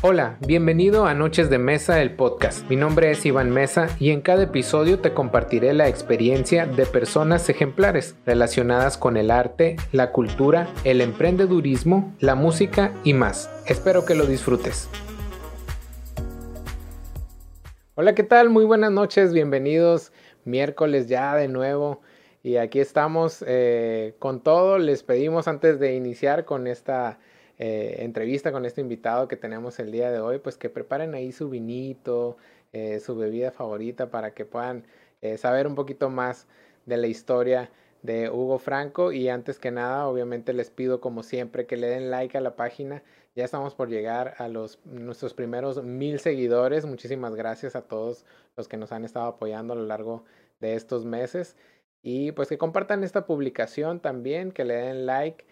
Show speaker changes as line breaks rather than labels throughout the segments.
Hola, bienvenido a Noches de Mesa, el podcast. Mi nombre es Iván Mesa y en cada episodio te compartiré la experiencia de personas ejemplares relacionadas con el arte, la cultura, el emprendedurismo, la música y más. Espero que lo disfrutes. Hola, ¿qué tal? Muy buenas noches, bienvenidos. Miércoles ya de nuevo. Y aquí estamos eh, con todo. Les pedimos antes de iniciar con esta eh, entrevista con este invitado que tenemos el día de hoy, pues que preparen ahí su vinito, eh, su bebida favorita para que puedan eh, saber un poquito más de la historia de Hugo Franco. Y antes que nada obviamente les pido como siempre que le den like a la página. Ya estamos por llegar a los nuestros primeros mil seguidores. Muchísimas gracias a todos los que nos han estado apoyando a lo largo de estos meses. Y pues que compartan esta publicación también que le den like.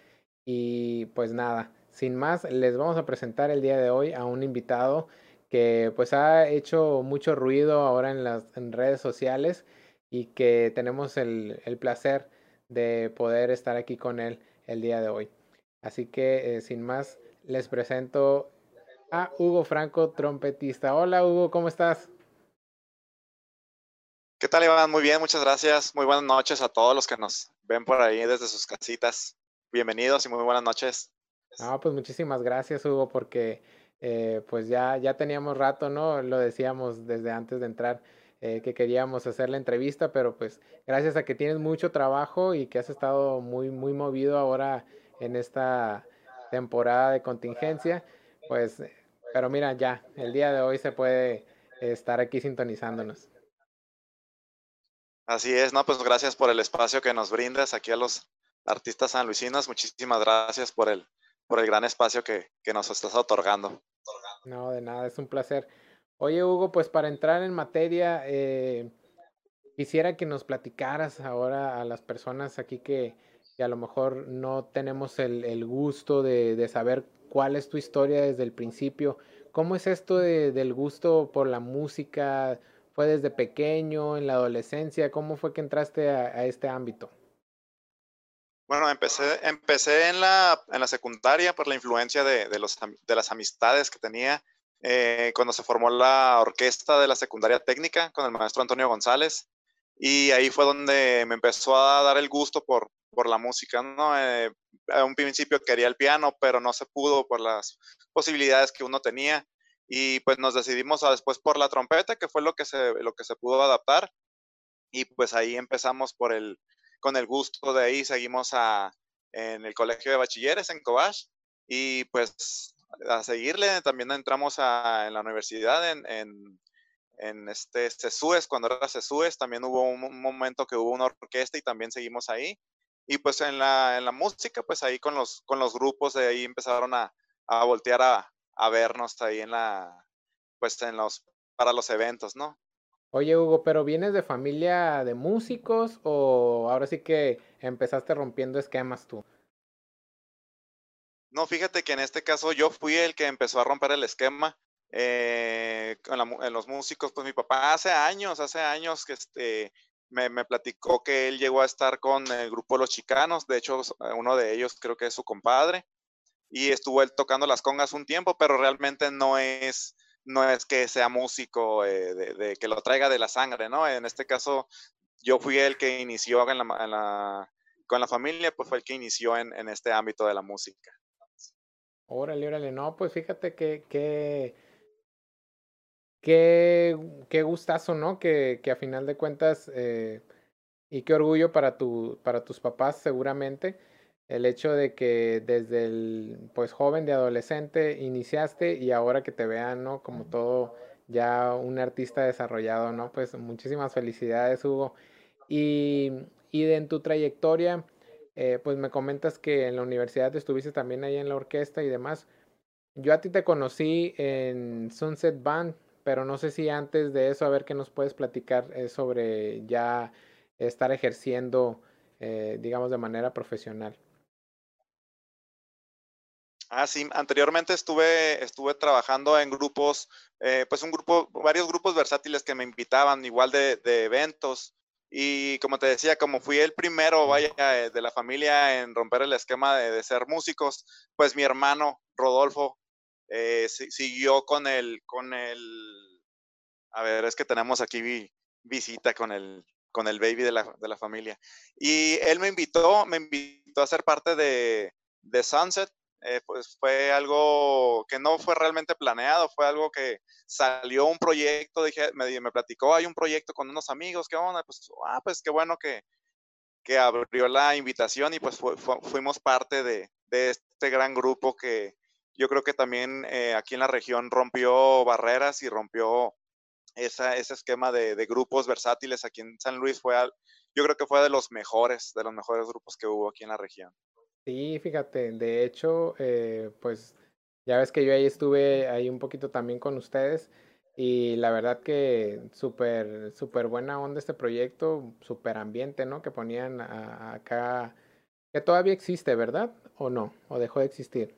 Y pues nada sin más, les vamos a presentar el día de hoy a un invitado que pues ha hecho mucho ruido ahora en las redes sociales y que tenemos el, placer de poder estar aquí con él el día de hoy. Así que eh, sin más, les presento a Hugo Franco, trompetista. Hola Hugo, ¿cómo estás?
¿Qué tal Iván? Muy bien, muchas gracias. Muy buenas noches a todos los que nos ven por ahí desde sus casitas. Bienvenidos y muy buenas noches.
No, pues muchísimas gracias, Hugo, porque eh, pues ya, ya teníamos rato, ¿no? Lo decíamos desde antes de entrar eh, que queríamos hacer la entrevista, pero pues gracias a que tienes mucho trabajo y que has estado muy, muy movido ahora en esta temporada de contingencia, pues, pero mira, ya, el día de hoy se puede estar aquí sintonizándonos.
Así es, no, pues gracias por el espacio que nos brindas aquí a los artistas sanluisinos. Muchísimas gracias por el, por el gran espacio que, nos estás otorgando.
No, de nada, es un placer. Oye, Hugo, pues para entrar en materia, eh, quisiera que nos platicaras ahora a las personas aquí que, a lo mejor no tenemos el, gusto de, saber cuál es tu historia desde el principio. ¿Cómo es esto del gusto por la música? ¿Fue desde pequeño, en la adolescencia? ¿Cómo fue que entraste a este ámbito?
Bueno, empecé, empecé en, la, en la secundaria por la influencia de, de, los, de las amistades que tenía eh, cuando se formó la orquesta de la secundaria técnica con el maestro Antonio González. Y ahí fue donde me empezó a dar el gusto por, por la música. ¿no? Eh, a un principio quería el piano, pero no se pudo por las posibilidades que uno tenía. Y pues nos decidimos a después por la trompeta, que fue lo que se, lo que se pudo adaptar. Y pues ahí empezamos por el, con el gusto de ahí seguimos a, en el colegio de bachilleres en Cobach y pues a seguirle también entramos a, en la universidad en, en, este CESUES, cuando era CESUES también hubo un, momento que hubo una orquesta y también seguimos ahí. Y pues en la, en la música, pues ahí con los, con los grupos de ahí empezaron a, a voltear a, a vernos ahí en la, pues en los, para los eventos, ¿no?
Oye, Hugo, pero ¿vienes de familia de músicos o ahora sí que empezaste rompiendo esquemas tú?
No, fíjate que en este caso yo fui el que empezó a romper el esquema eh, en, los músicos. Pues mi papá hace años, hace años que este, me, me, platicó que él llegó a estar con el grupo Los Chicanos. De hecho, uno de ellos creo que es su compadre. Y estuvo él tocando las congas un tiempo, pero realmente no es no es que sea músico, eh, de, que lo traiga de la sangre, ¿no? En este caso, yo fui el que inició con la familia, pues fue el que inició en, este ámbito de la música.
Órale, órale, no, pues fíjate que, que, qué, qué gustazo, ¿no? Que, que a final de cuentas, eh, y qué orgullo para, tu, para tus papás seguramente el hecho de que desde el pues joven de adolescente iniciaste y ahora que te vean, ¿no? Como todo ya un artista desarrollado, ¿no? Pues muchísimas felicidades, Hugo. Y, y de, en tu trayectoria, eh, pues me comentas que en la universidad estuviste también ahí en la orquesta y demás. Yo a ti te conocí en Sunset Band, pero no sé si antes de eso, a ver qué nos puedes platicar eh, sobre ya estar ejerciendo, eh, digamos, de manera profesional.
Ah, sí, anteriormente estuve, estuve trabajando en grupos, eh, pues un grupo, varios grupos versátiles que me invitaban, igual de, eventos. Y como te decía, como fui el primero, vaya, eh, de la familia en romper el esquema de, ser músicos, pues mi hermano Rodolfo eh, siguió con el, con el, a ver, es que tenemos aquí visita con el, con el baby de la, de la familia. Y él me invitó, me invitó a ser parte de, de Sunset. Eh, pues fue algo que no fue realmente planeado, fue algo que salió un proyecto, dije, me, me platicó, hay un proyecto con unos amigos, ¿qué onda? Pues, ah, pues qué bueno que, que abrió la invitación y pues fuimos parte de, de, este gran grupo que, yo creo que también eh, aquí en la región rompió barreras y rompió ese esquema de, de, grupos versátiles aquí en San Luis. Fue yo creo que fue de los mejores, de los mejores grupos que hubo aquí en la región.
Sí, fíjate, de hecho, eh, pues ya ves que yo ahí estuve ahí un poquito también con ustedes y la verdad que súper, súper buena onda este proyecto, súper ambiente, ¿no? Que ponían acá, que todavía existe, ¿verdad? ¿O no? ¿O dejó de existir?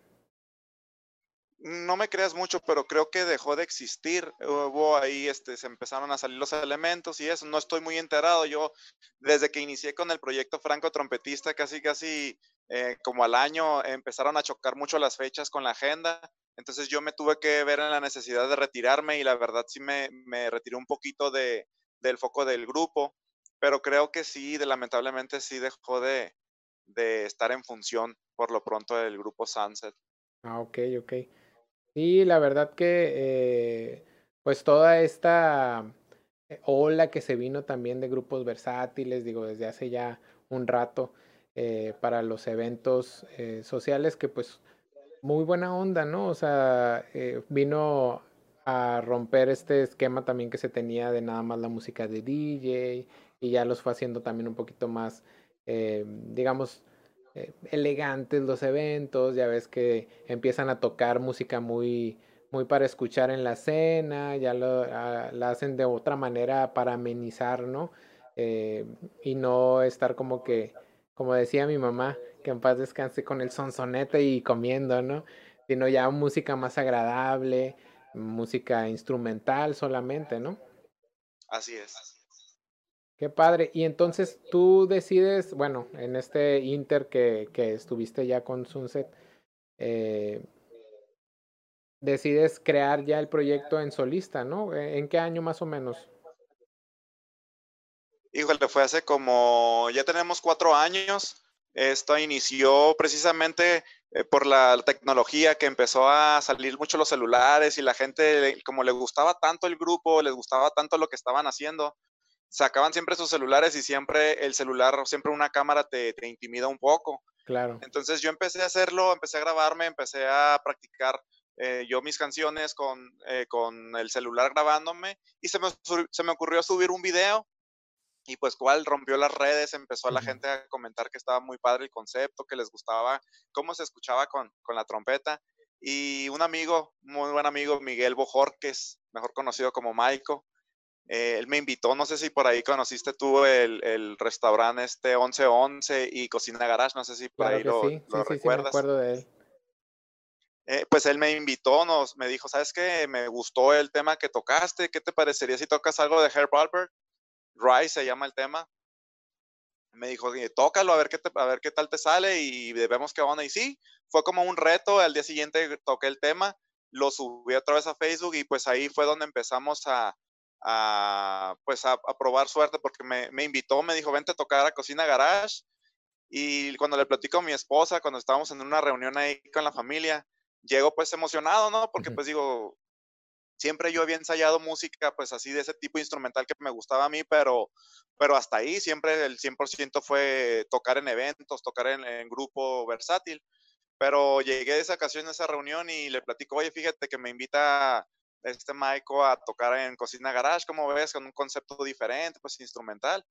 No me creas mucho, pero creo que dejó de existir. Hubo ahí, este, se empezaron a salir los elementos y eso. No estoy muy enterado. Yo, desde que inicié con el proyecto Franco Trompetista, casi, casi eh, como al año, empezaron a chocar mucho las fechas con la agenda. Entonces yo me tuve que ver en la necesidad de retirarme y la verdad sí me, me retiré un poquito de, del foco del grupo, pero creo que sí, de, lamentablemente sí dejó de, de estar en función por lo pronto del grupo Sunset.
Ah, ok, ok. Sí, la verdad que eh, pues toda esta eh, ola que se vino también de grupos versátiles, digo, desde hace ya un rato eh, para los eventos sociales que pues muy buena onda, ¿no? O sea, vino a romper este esquema también que se tenía de nada más la música de DJ y ya los fue haciendo también un poquito más, digamos, eh, elegantes los eventos, ya ves que empiezan a tocar música muy, muy para escuchar en la cena, ya lo ah, la hacen de otra manera para amenizar, ¿no? Eh, y no estar como que, como decía mi mamá, que en paz descanse con el sonsonete y comiendo, ¿no? Sino ya música más agradable, música instrumental solamente, ¿no?
Así es.
Qué padre. Y entonces tú decides, bueno, en este Inter que, que estuviste ya con Sunset, eh, decides crear ya el proyecto en solista, ¿no? ¿En qué año más o menos?
Híjole, fue hace como, ya tenemos cuatro años. Esto inició precisamente eh, por la tecnología que empezó a salir mucho los celulares y la gente, como le gustaba tanto el grupo, les gustaba tanto lo que estaban haciendo, sacaban siempre sus celulares y siempre el celular, siempre una cámara te, te intimida un poco.
Claro.
Entonces yo empecé a hacerlo, empecé a grabarme, empecé a practicar eh, yo mis canciones con, eh, con el celular grabándome y se me, se me ocurrió subir un video y pues cual rompió las redes, empezó a la gente a comentar que estaba muy padre el concepto, que les gustaba cómo se escuchaba con, con la trompeta. Y un amigo, muy buen amigo, Miguel Bojorques, mejor conocido como Maiko, eh, él me invitó, no sé si por ahí conociste tú el, el restaurante este 1111 y Cocina Garage, no sé si por ahí lo, sí. lo recuerdas. Sí, me acuerdo de él. Eh, pues él me invitó, nos, me dijo, ¿sabes qué? Me gustó el tema que tocaste, ¿qué te parecería si tocas algo de Herb Albert? Rise se llama el tema. Me dijo, tócalo, a ver, qué a ver qué tal te sale y vemos qué onda. Y sí, fue como un reto, al día siguiente toqué el tema, lo subí otra vez a Facebook y pues ahí fue donde empezamos a, a, pues a, probar suerte porque me, me, invitó, me dijo, vente a tocar a Cocina Garage. Y cuando le platico a mi esposa, cuando estábamos en una reunión ahí con la familia, llego pues emocionado, ¿no? Porque pues digo, siempre yo había ensayado música pues así de ese tipo instrumental que me gustaba a mí, pero, pero hasta ahí siempre el 100% fue tocar en eventos, tocar en, en, grupo versátil. Pero llegué de esa ocasión, a esa reunión y le platico, oye, fíjate que me invita este Maiko a tocar en Cocina Garage, como ves, con un concepto diferente, pues instrumental.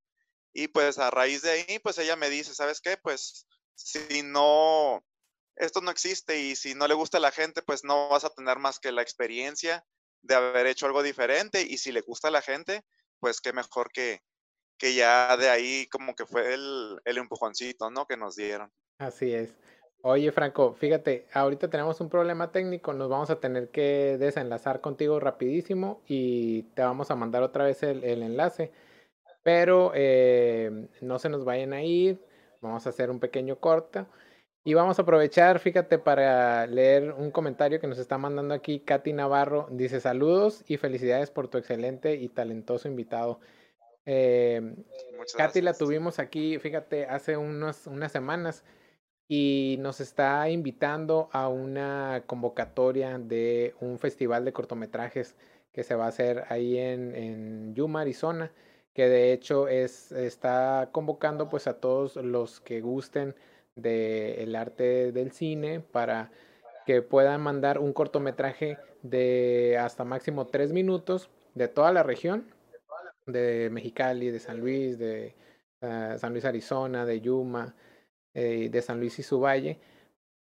Y pues a raíz de ahí, pues ella me dice, ¿sabes qué? Pues si no, esto no existe y si no le gusta a la gente, pues no vas a tener más que la experiencia de haber hecho algo diferente y si le gusta a la gente, pues qué mejor que, que ya de ahí como que fue el, el empujoncito, ¿no? Que nos dieron.
Así es. Oye, Franco, fíjate, ahorita tenemos un problema técnico, nos vamos a tener que desenlazar contigo rapidísimo y te vamos a mandar otra vez el, enlace, pero eh, no se nos vayan a ir, vamos a hacer un pequeño corte Y vamos a aprovechar, fíjate, para leer un comentario que nos está mandando aquí Katy Navarro. Dice saludos y felicidades por tu excelente y talentoso invitado. Eh, Katy la tuvimos aquí, fíjate, hace unas semanas y nos está invitando a una convocatoria de un festival de cortometrajes que se va a hacer ahí en, Yuma, Arizona, que de hecho es, está convocando pues a todos los que gusten del arte del cine para que puedan mandar un cortometraje de hasta máximo tres minutos de toda la región, de Mexicali, de San Luis, de ah, San Luis, Arizona, de Yuma, eh, de San Luis y su valle,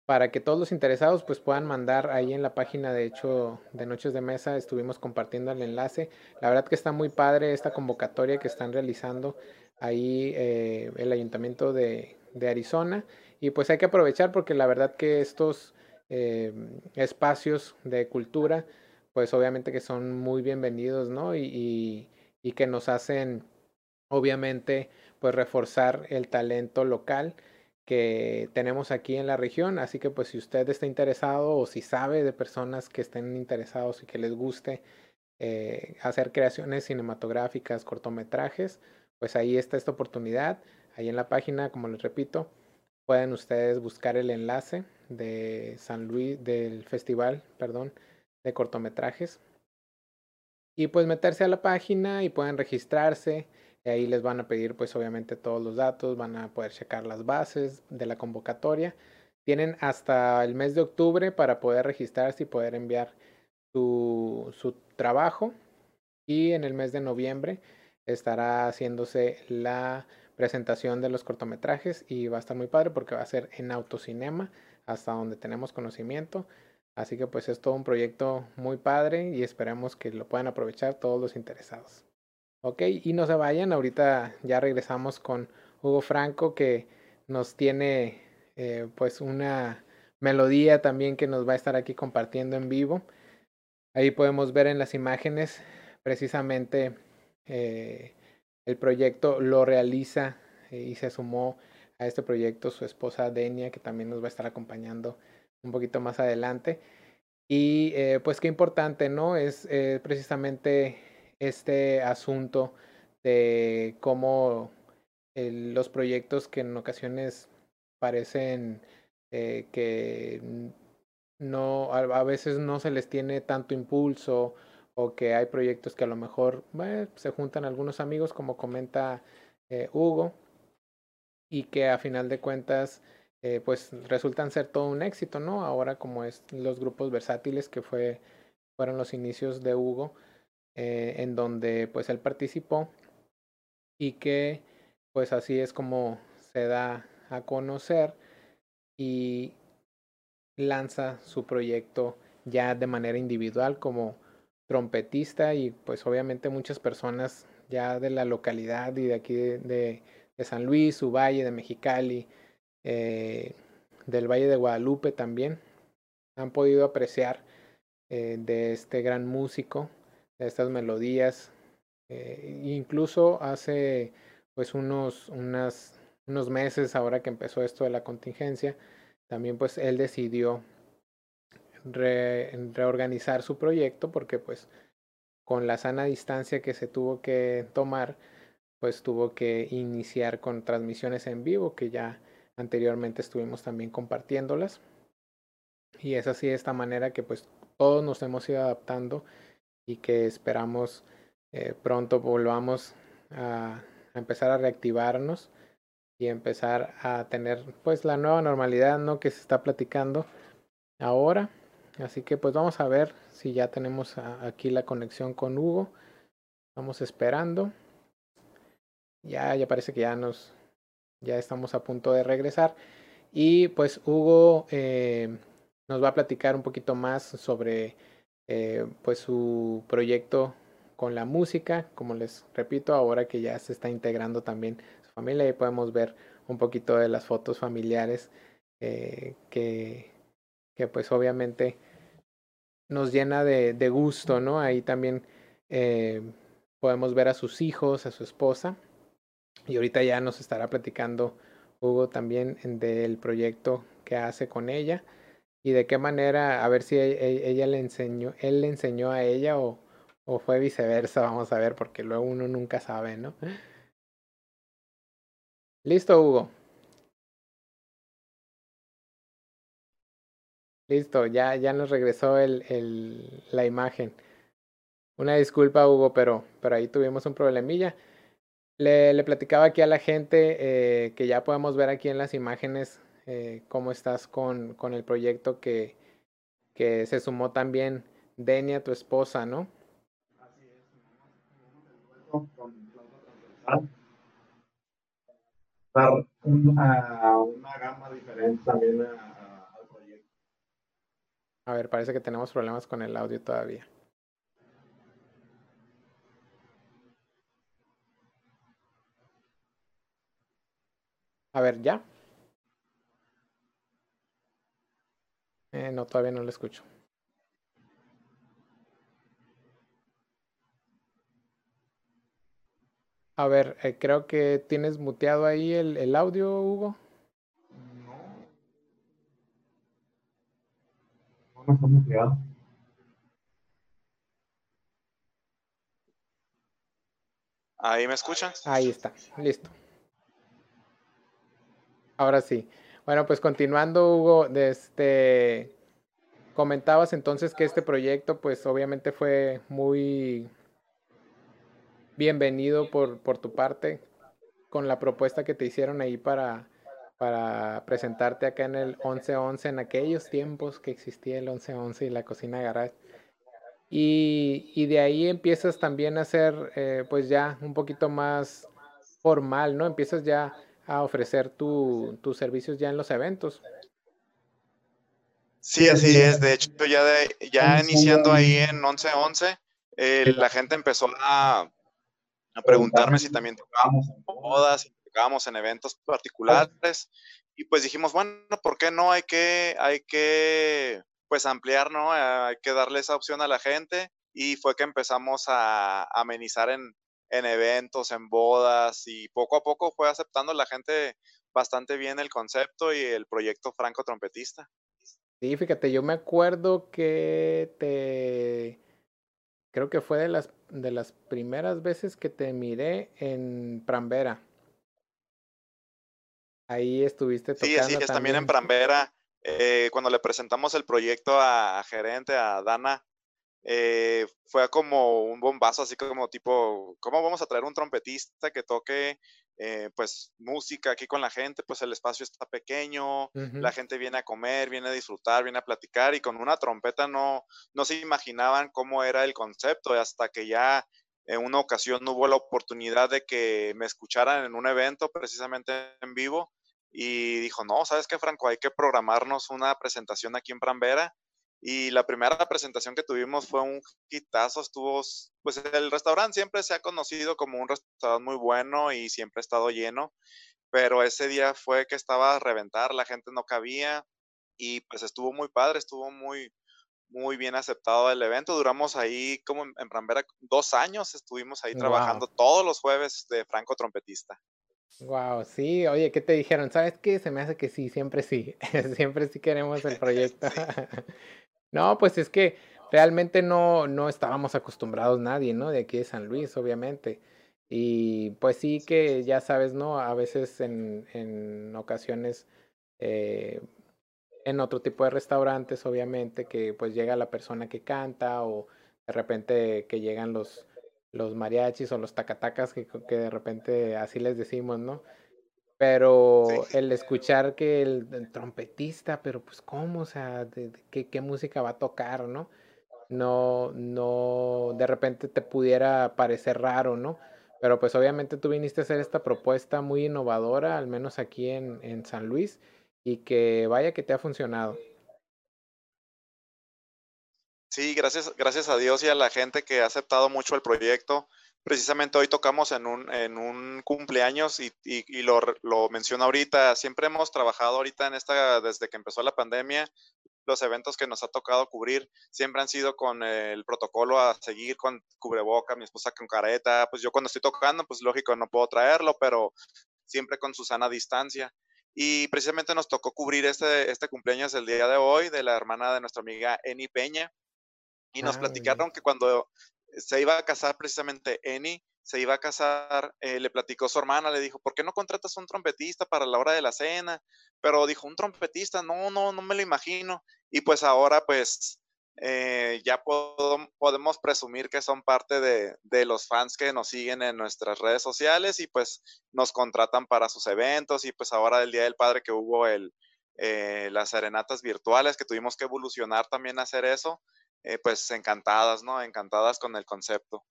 para que todos los interesados pues puedan mandar ahí en la página de hecho de Noches de Mesa estuvimos compartiendo el enlace. La verdad que está muy padre esta convocatoria que están realizando ahí eh, el ayuntamiento de, de, Arizona y pues hay que aprovechar porque la verdad que estos eh, espacios de cultura pues obviamente que son muy bienvenidos, ¿no? y, y que nos hacen obviamente pues reforzar el talento local que tenemos aquí en la región. Así que pues si usted está interesado o si sabe de personas que estén interesados y que les guste eh, hacer creaciones cinematográficas, cortometrajes, pues ahí está esta oportunidad. Ahí en la página, como les repito, pueden ustedes buscar el enlace de San Luis, del festival, perdón, de cortometrajes. Y pues meterse a la página y pueden registrarse ahí les van a pedir pues obviamente todos los datos, van a poder checar las bases de la convocatoria. Tienen hasta el mes de octubre para poder registrarse y poder enviar su, su trabajo. Y en el mes de noviembre estará haciéndose la presentación de los cortometrajes y va a estar muy padre porque va a ser en autocinema hasta donde tenemos conocimiento. Así que pues es todo un proyecto muy padre y esperemos que lo puedan aprovechar todos los interesados. Ok, y no se vayan, ahorita ya regresamos con Hugo Franco que nos tiene eh, pues una melodía también que nos va a estar aquí compartiendo en vivo. Ahí podemos ver en las imágenes precisamente eh, el proyecto lo realiza eh, y se sumó a este proyecto su esposa Denia que también nos va a estar acompañando un poquito más adelante. Y pues qué importante, ¿no? Es precisamente este asunto de cómo los proyectos que en ocasiones parecen eh, que no a, veces no se les tiene tanto impulso o que hay proyectos que a lo mejor se juntan algunos amigos como comenta eh, Hugo y que a final de cuentas eh, pues resultan ser todo un éxito no ahora como es los grupos versátiles que fue fueron los inicios de Hugo eh, en donde pues él participó y que pues así es como se da a conocer y lanza su proyecto ya de manera individual como trompetista y pues obviamente muchas personas ya de la localidad y de aquí de, San Luis, su valle, de Mexicali, eh, del Valle de Guadalupe también han podido apreciar eh, de este gran músico estas melodías. Eh, incluso hace pues unos, unas, unos meses, ahora que empezó esto de la contingencia, también pues él decidió reorganizar su proyecto porque pues con la sana distancia que se tuvo que tomar, pues tuvo que iniciar con transmisiones en vivo que ya anteriormente estuvimos también compartiéndolas. Y es así de esta manera que pues todos nos hemos ido adaptando y que esperamos eh, pronto volvamos a, empezar a reactivarnos y empezar a tener pues la nueva normalidad no que se está platicando ahora. Así que pues vamos a ver si ya tenemos aquí la conexión con Hugo. Vamos esperando. Ya ya parece que ya nos ya estamos a punto de regresar. Y pues Hugo eh, nos va a platicar un poquito más sobre eh, pues su proyecto con la música, como les repito, ahora que ya se está integrando también su familia, y podemos ver un poquito de las fotos familiares eh, que, que pues obviamente nos llena de, de gusto, ¿no? Ahí también eh, podemos ver a sus hijos, a su esposa, y ahorita ya nos estará platicando Hugo también del proyecto que que hace con ella y de qué manera, a ver si e, e, ella le enseñó, él le enseñó a ella o, o fue viceversa, vamos a ver, porque luego uno nunca sabe, ¿no? Listo, Hugo. Listo, ya, ya nos regresó el, el, la imagen. Una disculpa, Hugo, pero, pero ahí tuvimos un problemilla. Le, le platicaba aquí a la gente eh, que ya podemos ver aquí en las imágenes eh, cómo estás con, con el proyecto que, que se sumó también Denia, tu esposa, ¿no? Así es, con
dar una, una gama diferente también a
a ver, parece que tenemos problemas con el audio todavía. A ver, ¿ya? Eh, no, todavía no lo escucho. A ver, eh, creo que tienes muteado ahí el, el audio, Hugo.
Ahí me escuchan.
Ahí está, listo. Ahora sí. Bueno, pues continuando, Hugo, este comentabas entonces que este proyecto, pues obviamente fue muy bienvenido por, por tu parte con la propuesta que te hicieron ahí para para presentarte acá en el 1111 en aquellos tiempos que existía el 1111 y la cocina garage. Y, y de ahí empiezas también a ser eh, pues ya un poquito más formal, ¿no? Empiezas ya a ofrecer tu, tus servicios ya en los eventos.
Sí, así es. De hecho, ya, de, ya iniciando ahí en 1111, eh, la gente empezó a, a preguntarme si también tocábamos en bodas, tocábamos en eventos particulares y pues dijimos, bueno, ¿por qué no? Hay que, hay que pues ampliar, ¿no? Hay que darle esa opción a la gente y fue que empezamos a, amenizar en, en eventos, en bodas y poco a poco fue aceptando la gente bastante bien el concepto y el proyecto Franco Trompetista.
Sí, fíjate, yo me acuerdo que te creo que fue de las de las primeras veces que te miré en Prambera. Ahí estuviste
tocando. Sí, así es, también, en Prambera, eh, cuando le presentamos el proyecto a, gerente, a Dana, eh, fue como un bombazo, así como tipo, ¿cómo vamos a traer un trompetista que toque eh, pues música aquí con la gente? Pues el espacio está pequeño, la gente viene a comer, viene a disfrutar, viene a platicar y con una trompeta no, no se imaginaban cómo era el concepto hasta que ya en una ocasión hubo la oportunidad de que me escucharan en un evento precisamente en vivo y dijo, no, ¿sabes qué, Franco? Hay que programarnos una presentación aquí en Prambera. Y la primera presentación que tuvimos fue un hitazo, estuvo, pues el restaurante siempre se ha conocido como un restaurante muy bueno y siempre ha estado lleno, pero ese día fue que estaba a reventar, la gente no cabía y pues estuvo muy padre, estuvo muy, muy bien aceptado el evento. Duramos ahí como en Prambera dos años, estuvimos ahí trabajando todos los jueves de Franco Trompetista.
Wow, sí, oye, ¿qué te dijeron? ¿Sabes qué? Se me hace que sí, siempre sí, siempre sí queremos el proyecto. No, pues es que realmente no, no estábamos acostumbrados nadie, ¿no? De aquí de San Luis, obviamente. Y pues sí que ya sabes, ¿no? A veces en, en ocasiones eh, en otro tipo de restaurantes, obviamente, que pues llega la persona que canta o de repente que llegan los, los mariachis o los tacatacas que, que de repente así les decimos, ¿no? Pero el escuchar que el, trompetista, pero pues cómo, o sea, de, qué, qué música va a tocar, ¿no? No, no, de repente te pudiera parecer raro, ¿no? Pero pues obviamente tú viniste a hacer esta propuesta muy innovadora, al menos aquí en, en San Luis, y que vaya que te ha funcionado.
Sí, gracias, gracias a Dios y a la gente que ha aceptado mucho el proyecto. Precisamente hoy tocamos en un, en un cumpleaños y, y, lo, lo menciono ahorita. Siempre hemos trabajado ahorita en esta, desde que empezó la pandemia, los eventos que nos ha tocado cubrir siempre han sido con el protocolo a seguir con cubreboca, mi esposa con careta, pues yo cuando estoy tocando, pues lógico no puedo traerlo, pero siempre con su sana distancia. y precisamente nos tocó cubrir este, este cumpleaños el día de hoy de la hermana de nuestra amiga Eni Peña. Y nos ah, platicaron que cuando se iba a casar precisamente Eni, se iba a casar, eh, le platicó su hermana, le dijo, ¿por qué no contratas un trompetista para la hora de la cena? Pero dijo, un trompetista, no, no, no me lo imagino. Y pues ahora pues eh, ya podemos presumir que son parte de, de, los fans que nos siguen en nuestras redes sociales y pues nos contratan para sus eventos y pues ahora el Día del Padre que hubo el, eh, las serenatas virtuales que tuvimos que evolucionar también a hacer eso, eh, pues encantadas, ¿no? Encantadas con el concepto.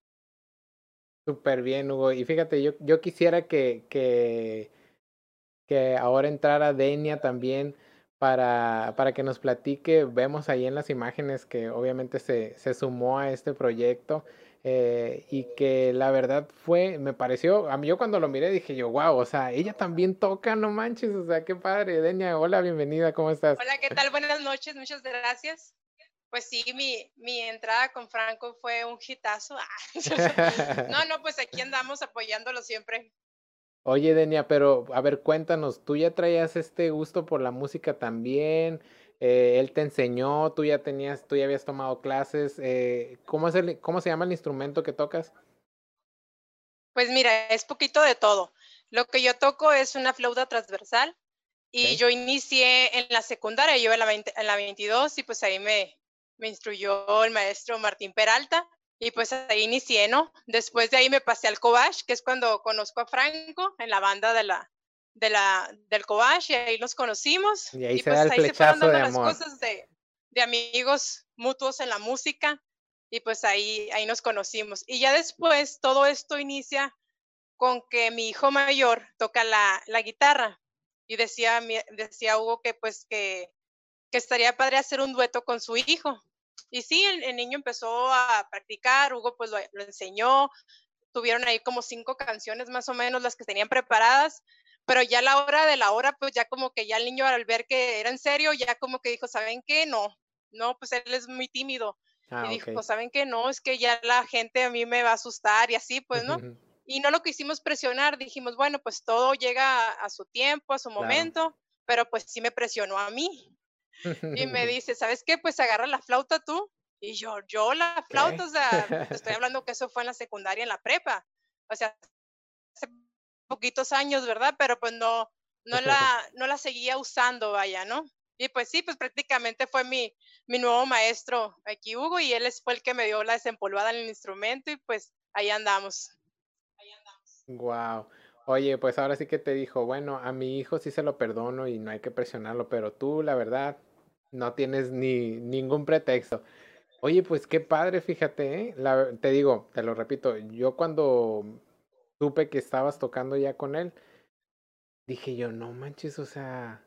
Súper bien, Hugo. Y fíjate, yo, yo quisiera que, que, que ahora entrara Denia también para, para que nos platique. Vemos ahí en las imágenes que obviamente se, se sumó a este proyecto. Eh, y que la verdad fue, me pareció, a mí yo cuando lo miré dije yo, wow, o sea, ella también toca, no manches, o sea, qué padre. Denia, hola, bienvenida, ¿cómo estás?
Hola, ¿qué tal? Buenas noches, muchas gracias. Pues sí, mi, mi entrada con Franco fue un hitazo. no, no, pues aquí andamos apoyándolo siempre.
Oye, Denia, pero a ver, cuéntanos, ¿tú ya traías este gusto por la música también? Eh, él te enseñó, tú ya tenías, tú ya habías tomado clases. Eh, ¿cómo, es el, ¿Cómo se llama el instrumento que tocas?
Pues mira, es poquito de todo. Lo que yo toco es una flauta transversal y yo inicié en la secundaria, yo en la, en la 22 y pues ahí me, me instruyó el maestro Martín Peralta y pues ahí inicié, ¿no? Después de ahí me pasé al Cobach, que es cuando conozco a Franco en la banda de la, de la, del Cobach, y ahí nos conocimos.
Y ahí se pues ahí se fueron dando las
cosas de, de, amigos mutuos en la música, y pues ahí, ahí nos conocimos. Y ya después todo esto inicia con que mi hijo mayor toca la, la guitarra, y decía, decía Hugo que pues que, que estaría padre hacer un dueto con su hijo. Y sí, el, niño empezó a practicar, Hugo pues lo, enseñó, tuvieron ahí como cinco canciones más o menos las que tenían preparadas, pero ya a la hora de la hora, pues ya como que ya el niño al ver que era en serio, ya como que dijo, ¿saben qué? No, no, pues él es muy tímido. Ah, y dijo, ¿saben qué? No, es que ya la gente a mí me va a asustar y así, pues, ¿no? y no lo quisimos presionar, dijimos, bueno, pues todo llega a, su tiempo, a su momento, pero pues sí me presionó a mí y me dice, ¿sabes qué? Pues agarra la flauta tú. Y yo, yo la flauta, o sea, estoy hablando que eso fue en la secundaria, en la prepa. O sea, hace poquitos años, ¿verdad? Pero pues no, no la, no la seguía usando, vaya, ¿no? Y pues sí, pues prácticamente fue mi, mi nuevo maestro aquí, Hugo, y él fue el que me dio la desempolvada en el instrumento y pues ahí andamos. Ahí
andamos. Wow. Oye, pues ahora sí que te dijo, bueno, a mi hijo sí se lo perdono y no hay que presionarlo, pero tú, la verdad, no tienes ni ningún pretexto. Oye, pues qué padre, fíjate, ¿eh? te digo, te lo repito, yo cuando supe que estabas tocando ya con él, dije yo, no manches, o sea,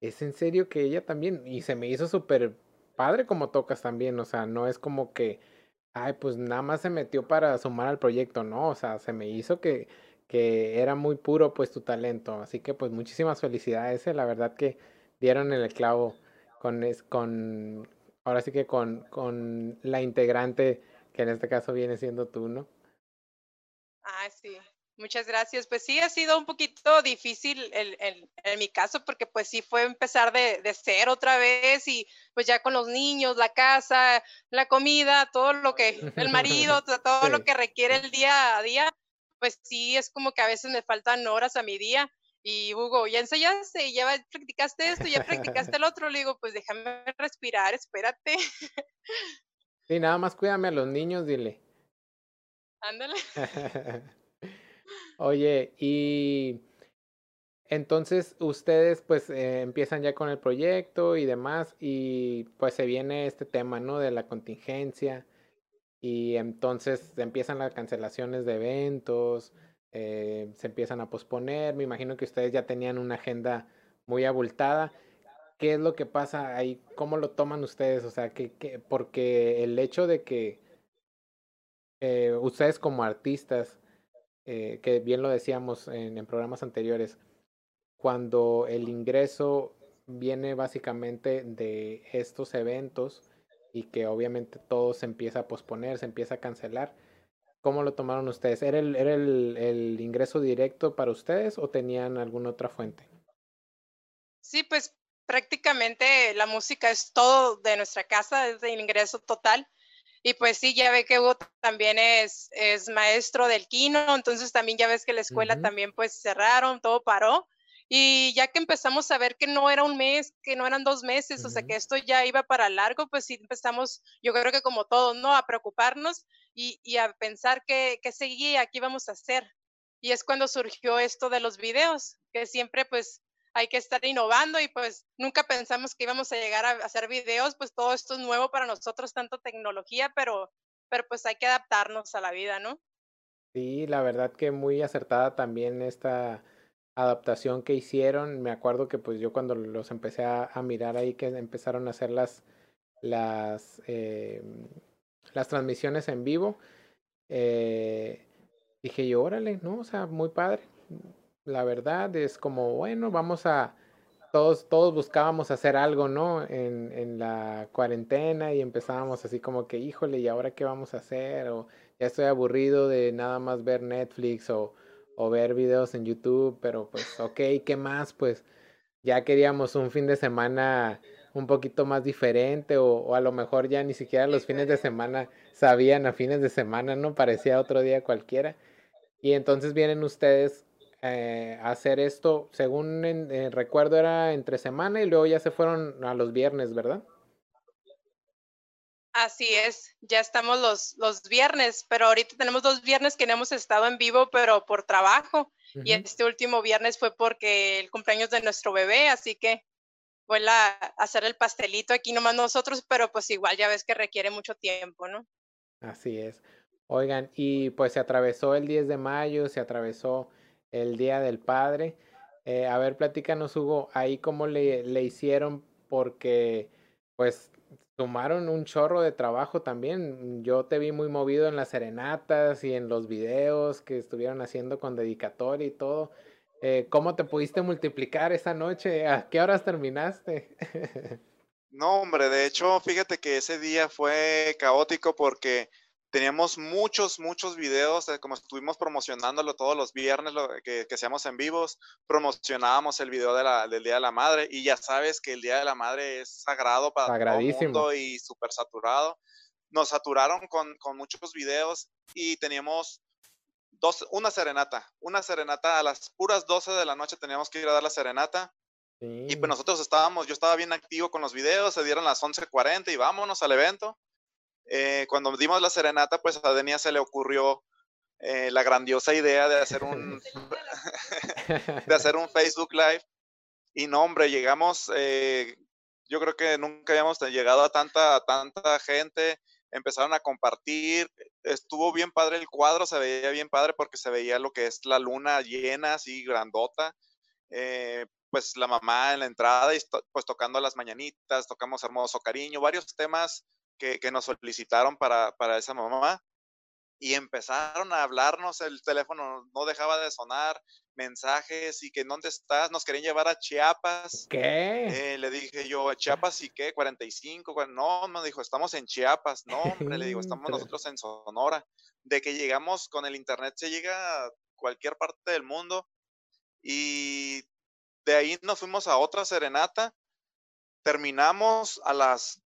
es en serio que ella también, y se me hizo súper padre como tocas también, o sea, no es como que, ay, pues nada más se metió para sumar al proyecto, no, o sea, se me hizo que que era muy puro pues tu talento. Así que pues muchísimas felicidades, eh, la verdad que dieron el clavo con, con ahora sí que con, con la integrante que en este caso viene siendo tú, ¿no?
Ah, sí. Muchas gracias. Pues sí, ha sido un poquito difícil el, el, en mi caso porque pues sí fue empezar de, de cero otra vez y pues ya con los niños, la casa, la comida, todo lo que, el marido, todo lo que requiere el día a día pues sí, es como que a veces me faltan horas a mi día. Y Hugo, ya ensayaste, ya practicaste esto, ya practicaste el otro. Le digo, pues déjame respirar, espérate.
Sí, nada más cuídame a los niños, dile.
Ándale.
Oye, y entonces ustedes pues eh, empiezan ya con el proyecto y demás y pues se viene este tema, ¿no? De la contingencia y entonces empiezan las cancelaciones de eventos, eh, se empiezan a posponer, me imagino que ustedes ya tenían una agenda muy abultada. ¿Qué es lo que pasa ahí? ¿Cómo lo toman ustedes? O sea, que, que porque el hecho de que eh, ustedes como artistas, eh, que bien lo decíamos en programas anteriores, cuando el ingreso viene básicamente de estos eventos, y que obviamente todo se empieza a posponer, se empieza a cancelar. ¿Cómo lo tomaron ustedes? ¿Era el, era el, el ingreso directo para ustedes o tenían alguna otra fuente?
Sí, pues prácticamente la música es todo de nuestra casa, es de ingreso total. Y pues sí, ya ve que Hugo también es, es maestro del Kino, entonces también ya ves que la escuela también pues cerraron, todo paró. Y ya que empezamos a ver que no era un mes, que no eran dos meses, o sea, que esto ya iba para largo, pues sí empezamos, yo creo que como todos, ¿no? A preocuparnos y, y a pensar qué, qué seguía, qué íbamos a hacer. Y es cuando surgió esto de los videos, que siempre pues hay que estar innovando y pues nunca pensamos que íbamos a llegar a hacer videos, pues todo esto es nuevo para nosotros, tanto tecnología, pero, pero pues hay que adaptarnos a la vida, ¿no?
Sí, la verdad que muy acertada también esta adaptación que hicieron. Me acuerdo que pues yo cuando los empecé a, mirar ahí que empezaron a hacer las, las, eh, las transmisiones en vivo, eh, dije yo, órale, ¿no? O sea, muy padre. La verdad es como, bueno, vamos a, todos, todos buscábamos hacer algo, ¿no? En, en la cuarentena y empezábamos así como que, híjole, ¿y ahora qué vamos a hacer? O ya estoy aburrido de nada más ver Netflix o o ver videos en YouTube, pero pues ok, ¿qué más? Pues ya queríamos un fin de semana un poquito más diferente o, a lo mejor ya ni siquiera los fines de semana sabían a fines de semana, ¿no? Parecía otro día cualquiera. Y entonces vienen ustedes eh, a hacer esto, según eh, recuerdo era entre semana y luego ya se fueron a los viernes, ¿verdad?
Así es, ya estamos los, los viernes, pero ahorita tenemos dos viernes que no hemos estado en vivo, pero por trabajo. Y este último viernes fue porque el cumpleaños de nuestro bebé, así que fue a hacer el pastelito aquí nomás nosotros, pero pues igual ya ves que requiere mucho tiempo, ¿no?
Así es. Oigan, y pues se atravesó el 10 de mayo, se atravesó el Día del Padre. Eh, a ver, platícanos, Hugo, ahí cómo le, le hicieron, porque pues tomaron un chorro de trabajo también. Yo te vi muy movido en las serenatas y en los videos que estuvieron haciendo con dedicatoria y todo. Eh, ¿Cómo te pudiste multiplicar esa noche? ¿A qué horas terminaste?
no, hombre, de hecho, fíjate que ese día fue caótico porque teníamos muchos, muchos videos, como estuvimos promocionándolo todos los viernes lo, que, que seamos en vivos, promocionábamos el video de la, del Día de la Madre y ya sabes que el Día de la Madre es sagrado para todo el mundo y súper saturado. Nos saturaron con, con, muchos videos y teníamos dos, una serenata, una serenata a las puras 12 de la noche teníamos que ir a dar la serenata. Y pues nosotros estábamos, yo estaba bien activo con los videos, se dieron las 11.40 y vámonos al evento eh, cuando dimos la serenata, pues a Denia se le ocurrió eh, la grandiosa idea de hacer un de hacer un Facebook Live. Y no, hombre, llegamos, eh, yo creo que nunca habíamos llegado a tanta, a tanta gente, empezaron a compartir, estuvo bien padre el cuadro, se veía bien padre porque se veía lo que es la luna llena, así grandota, pues la mamá en la entrada y pues tocando las mañanitas, tocamos Hermoso Cariño, varios temas que, nos solicitaron para, para esa mamá y empezaron a hablarnos, el teléfono no dejaba de sonar, mensajes y que ¿dónde estás? Nos querían llevar a Chiapas.
¿Qué?
Eh, le dije yo, ¿a Chiapas y qué? 45. No, me dijo, estamos en Chiapas. No, hombre, le digo, estamos nosotros en Sonora. De que llegamos con el internet se llega a cualquier parte del mundo. Y de ahí nos fuimos a otra serenata. Terminamos a las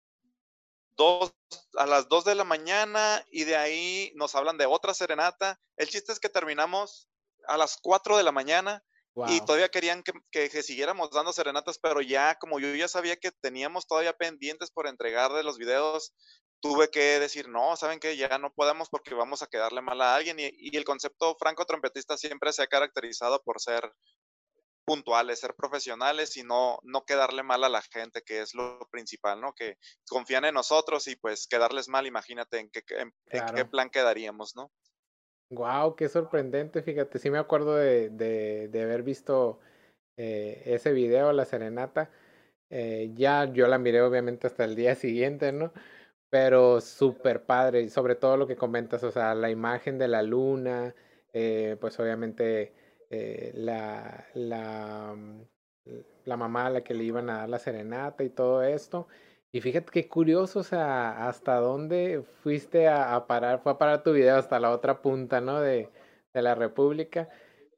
dos, a las 2 de la mañana y de ahí nos hablan de otra serenata. El chiste es que terminamos a las 4 de la mañana y todavía querían que, que, siguiéramos dando serenatas, pero ya como yo ya sabía que teníamos todavía pendientes por entregar de los videos, tuve que decir, no, ¿saben qué? Ya no podemos porque vamos a quedarle mal a alguien. Y, y el concepto franco trompetista siempre se ha caracterizado por ser puntuales, ser profesionales y no, no quedarle mal a la gente, que es lo principal, ¿no? Que confían en nosotros y pues quedarles mal, imagínate en qué, en, qué plan quedaríamos, ¿no?
Wow, qué sorprendente, fíjate, sí me acuerdo de, de, de haber visto eh, ese video, la serenata. Eh, ya yo la miré obviamente hasta el día siguiente, ¿no? Pero súper padre, y sobre todo lo que comentas, o sea, la imagen de la luna, eh, pues obviamente eh, la, la, mm, la mamá a la que le iban a dar la serenata y todo esto. Y fíjate qué curioso, o sea, hasta dónde fuiste a, parar, fue a parar tu video hasta la otra punta, ¿no? De, de la República.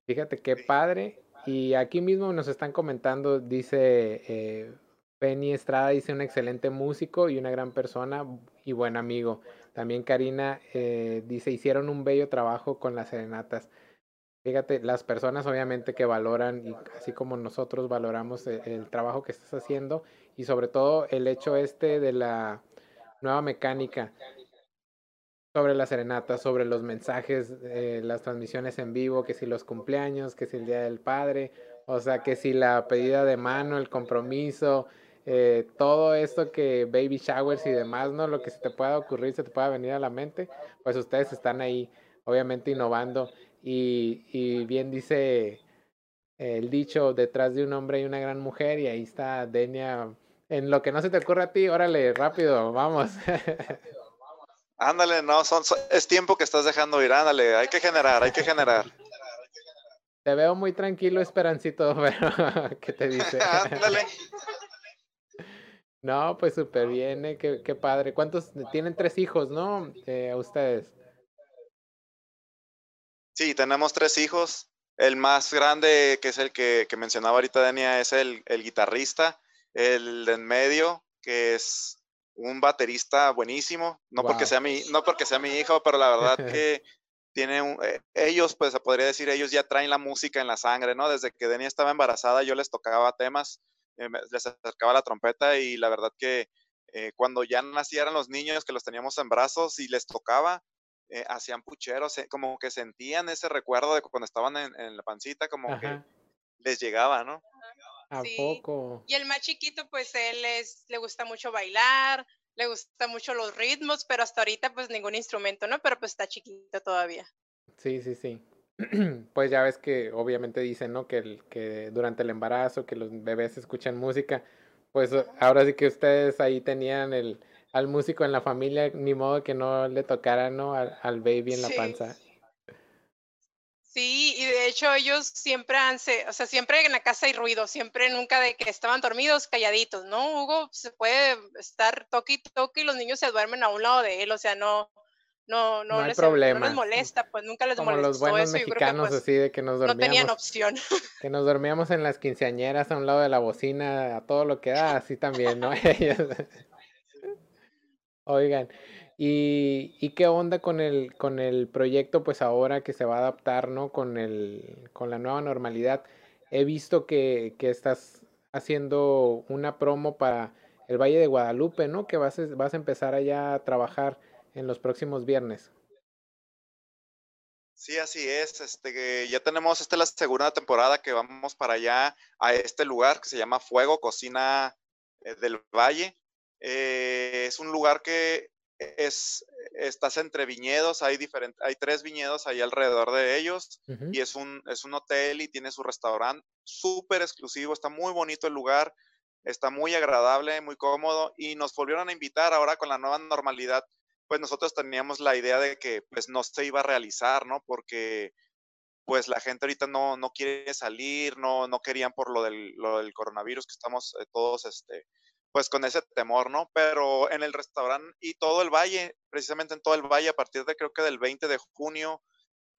Fíjate qué padre. y aquí mismo nos están comentando, dice eh, Penny Estrada, dice un excelente músico y una gran persona y buen amigo. También Karina eh, dice, hicieron un bello trabajo con las serenatas. Fíjate, las personas obviamente que valoran, y así como nosotros valoramos el, el, trabajo que estás haciendo, y sobre todo el hecho este de la nueva mecánica sobre la serenata, sobre los mensajes, eh, las transmisiones en vivo, que si los cumpleaños, que si el Día del Padre, o sea, que si la pedida de mano, el compromiso, eh, todo esto que baby showers y demás, ¿no? Lo que se te pueda ocurrir, se te pueda venir a la mente, pues ustedes están ahí, obviamente innovando. Y, y bien dice el dicho, detrás de un hombre hay una gran mujer, y ahí está Denia. En lo que no se te ocurra a ti, órale, rápido, vamos.
Ándale, no, son, es tiempo que estás dejando ir, ándale, hay que generar, hay que generar.
Te veo muy tranquilo, Esperancito, pero ¿qué te dice? ándale. No, pues súper bien, ¿eh? qué, qué, padre. ¿Cuántos? Tienen tres hijos, ¿no? Eh, ustedes.
Sí, tenemos tres hijos. El más grande, que es el que, que mencionaba ahorita Dania, es el, el guitarrista. El de en medio, que es un baterista buenísimo, no porque sea mi, no porque sea mi hijo, pero la verdad que tiene un, eh, ellos, pues se podría decir, ellos ya traen la música en la sangre, ¿no? Desde que Denia estaba embarazada, yo les tocaba temas, eh, les acercaba la trompeta y la verdad que eh, cuando ya nacieran los niños que los teníamos en brazos y les tocaba, hacían pucheros, como que sentían ese recuerdo de cuando estaban en, la pancita, como que les llegaba, ¿no?
¿A poco?
Y el más chiquito, pues él es, le gusta mucho bailar, le gusta mucho los ritmos, pero hasta ahorita pues ningún instrumento, ¿no? Pero pues está chiquito todavía.
Sí, sí, sí. pues ya ves que obviamente dicen, ¿no? Que, el, que durante el embarazo, que los bebés escuchan música, pues ahora sí que ustedes ahí tenían el, al músico en la familia, ni modo que no le tocara, ¿no? Al, al baby en la panza.
Sí, y de hecho ellos siempre han, o sea, siempre en la casa hay ruido, siempre nunca de que estaban dormidos, calladitos, ¿no? Hugo se puede estar toque y toque y los niños se duermen a un lado de él, o sea, no, no, no, les,
problema.
no les molesta, pues nunca les
Como
molestó
los buenos
eso,
mexicanos
pues,
así de que nos dormíamos.
No tenían opción.
Que nos dormíamos en las quinceañeras a un lado de la bocina, a todo lo que da, así también, ¿no? Oigan, ¿Y, ¿Y, qué onda con el, con el proyecto, pues ahora que se va a adaptar, ¿no? Con, el, con la nueva normalidad. He visto que, que estás haciendo una promo para el Valle de Guadalupe, ¿no? Que vas vas a empezar allá a trabajar en los próximos viernes.
Sí, así es. Este, ya tenemos, esta es la segunda temporada que vamos para allá a este lugar que se llama Fuego Cocina eh, del Valle. Eh, es un lugar que es, estás entre viñedos, hay, diferentes, hay tres viñedos ahí alrededor de ellos y es un, es un hotel y tiene su restaurante súper exclusivo, está muy bonito el lugar, está muy agradable, muy cómodo y nos volvieron a invitar ahora con la nueva normalidad, pues nosotros teníamos la idea de que pues no se iba a realizar, ¿no? Porque pues la gente ahorita no, no quiere salir, no, no querían por lo del, lo del coronavirus que estamos eh, todos este, pues con ese temor, ¿no? Pero en el restaurante y todo el valle, precisamente en todo el valle, a partir de creo que del 20 de junio,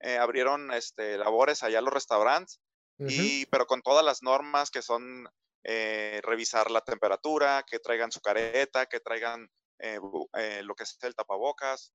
eh, abrieron este, labores allá los restaurantes, y, pero con todas las normas que son eh, revisar la temperatura, que traigan su careta, que traigan eh, lo que es el tapabocas,